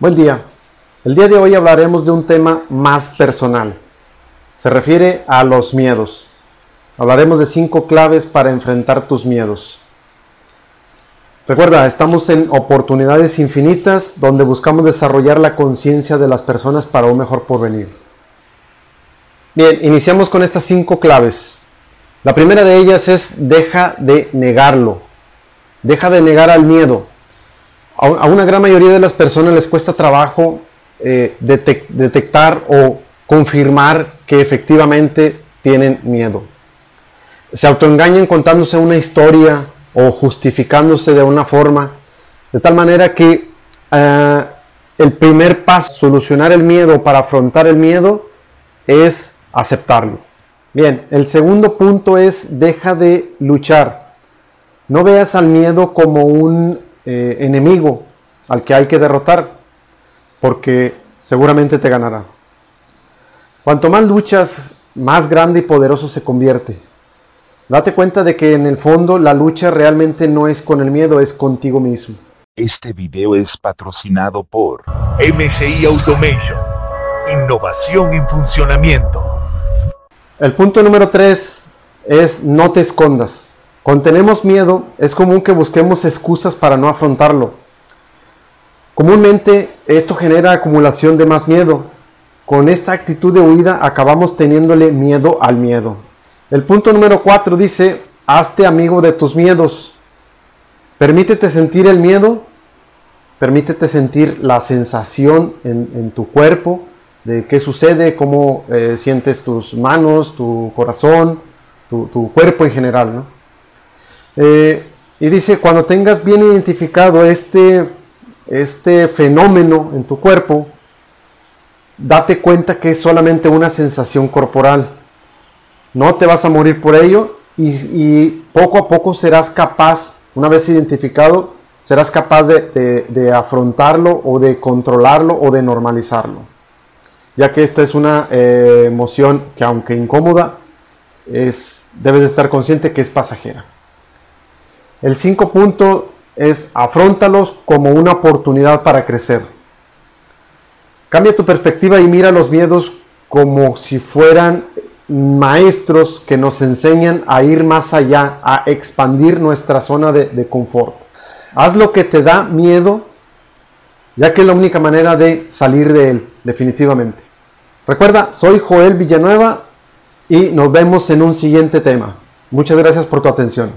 Buen día. El día de hoy hablaremos de un tema más personal. Se refiere a los miedos. Hablaremos de cinco claves para enfrentar tus miedos. Recuerda, estamos en oportunidades infinitas donde buscamos desarrollar la conciencia de las personas para un mejor porvenir. Bien, iniciamos con estas cinco claves. La primera de ellas es deja de negarlo. Deja de negar al miedo. A una gran mayoría de las personas les cuesta trabajo eh, detectar o confirmar que efectivamente tienen miedo. Se autoengañan contándose una historia o justificándose de una forma, de tal manera que eh, el primer paso, solucionar el miedo para afrontar el miedo, es aceptarlo. Bien, el segundo punto es deja de luchar. No veas al miedo como un eh, enemigo al que hay que derrotar, porque seguramente te ganará. Cuanto más luchas, más grande y poderoso se convierte. Date cuenta de que en el fondo la lucha realmente no es con el miedo, es contigo mismo. Este video es patrocinado por MCI Automation. Innovación en funcionamiento. El punto número 3 es no te escondas. Cuando tenemos miedo, es común que busquemos excusas para no afrontarlo. Comúnmente esto genera acumulación de más miedo. Con esta actitud de huida acabamos teniéndole miedo al miedo. El punto número 4 dice, hazte amigo de tus miedos. Permítete sentir el miedo, permítete sentir la sensación en, tu cuerpo de qué sucede, cómo eh, sientes tus manos, tu corazón, tu, cuerpo en general. Eh, y dice, cuando tengas bien identificado este este fenómeno en tu cuerpo, date cuenta que es solamente una sensación corporal. No te vas a morir por ello y, poco a poco serás capaz, una vez identificado, serás capaz de, afrontarlo o de controlarlo o de normalizarlo. Ya que esta es una eh, emoción que aunque incómoda, es, debes de estar consciente que es pasajera. El 5 punto es afrontalos como una oportunidad para crecer. Cambia tu perspectiva y mira los miedos como si fueran maestros que nos enseñan a ir más allá, a expandir nuestra zona de, de confort. Haz lo que te da miedo, ya que es la única manera de salir de él, definitivamente. Recuerda, soy Joel Villanueva y nos vemos en un siguiente tema. Muchas gracias por tu atención.